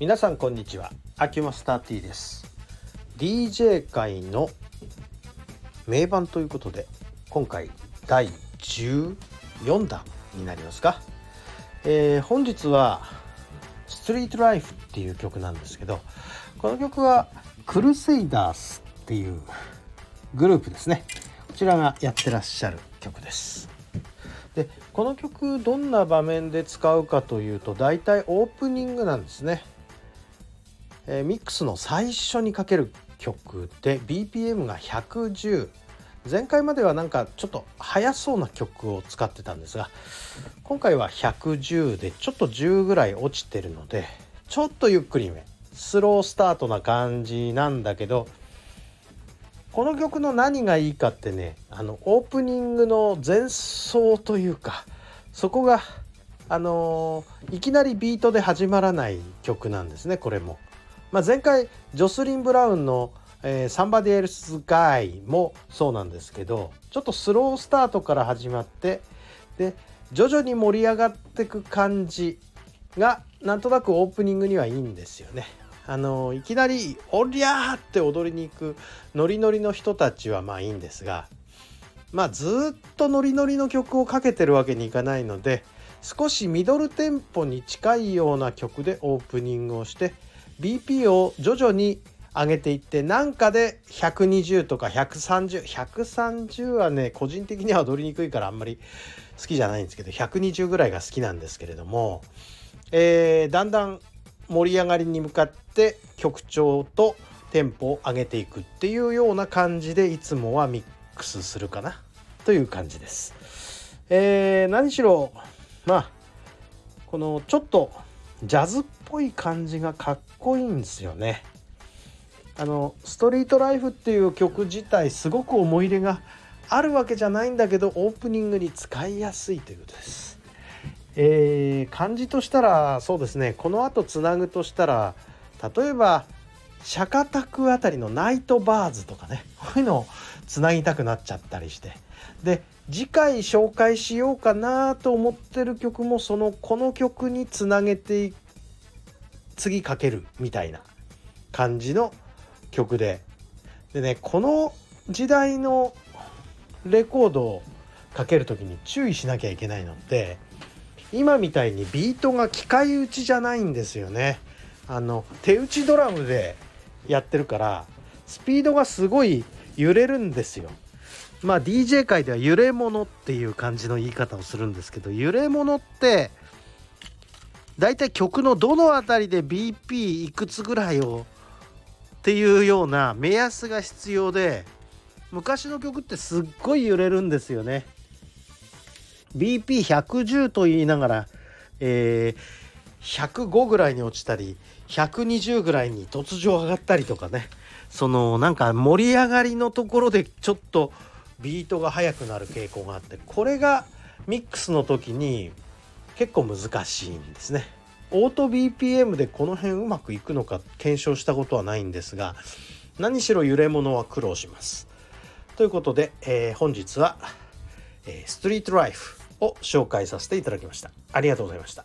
皆さんこんにちは。アキュマスター T です。DJ 界の名盤ということで今回第14弾になりますか、えー、本日はストリートライフっていう曲なんですけどこの曲はクルセイダースっていうグループですね。こちらがやってらっしゃる曲です。でこの曲どんな場面で使うかというと大体オープニングなんですね、えー、ミックスの最初にかける曲で BPM が110前回まではなんかちょっと速そうな曲を使ってたんですが今回は110でちょっと10ぐらい落ちてるのでちょっとゆっくりめスロースタートな感じなんだけどこの曲の何がいいかってねあのオープニングの前奏というかそこがあの、いきなりビートで始まらない曲なんですねこれも。まあ、前回ジョスリン・ブラウンのえー、サンバディエルスガイもそうなんですけどちょっとスロースタートから始まってで徐々に盛り上がっていく感じがなんとなくオープニングにはいいんですよね。あのいきなり「おりゃー!」って踊りに行くノリノリの人たちはまあいいんですがまあずっとノリノリの曲をかけてるわけにいかないので少しミドルテンポに近いような曲でオープニングをして BP を徐々に上げていってなんかで120とか130130はね個人的には踊りにくいからあんまり好きじゃないんですけど120ぐらいが好きなんですけれども、えー、だんだん盛り上がりに向かって曲調とテンポを上げていくっていうような感じでいつもはミックスするかなという感じです。えー、何しろまあこのちょっとジャズっぽい感じがかっこいいんですよね。あの「ストリートライフ」っていう曲自体すごく思い入れがあるわけじゃないんだけどオープニングに使いやすいということです。えー、漢字としたらそうですねこのあとつなぐとしたら例えば釈迦卓あたりのナイトバーズとかねこういうのをつなぎたくなっちゃったりしてで次回紹介しようかなと思ってる曲もそのこの曲につなげて次かけるみたいな感じの曲で。でねこの時代のレコードをかける時に注意しなきゃいけないのって今みたいにビートが機械打ちじゃないんですよね。あの手打ちドラムでやってるからスピードがすごい揺れるんですよ。まあ DJ 界では揺れ物っていう感じの言い方をするんですけど揺れ物ってだいたい曲のどの辺りで BP いくつぐらいをっていうような目安が必要で昔の曲ってすっごい揺れるんですよね。BP110 と言いながら、えー、105ぐらいに落ちたり120ぐらいに突如上がったりとかねそのなんか盛り上がりのところでちょっとビートが速くなる傾向があってこれがミックスの時に結構難しいんですね。オート BPM でこの辺うまくいくのか検証したことはないんですが何しろ揺れ物は苦労します。ということで、えー、本日は、えー、ストリートライフを紹介させていただきました。ありがとうございました。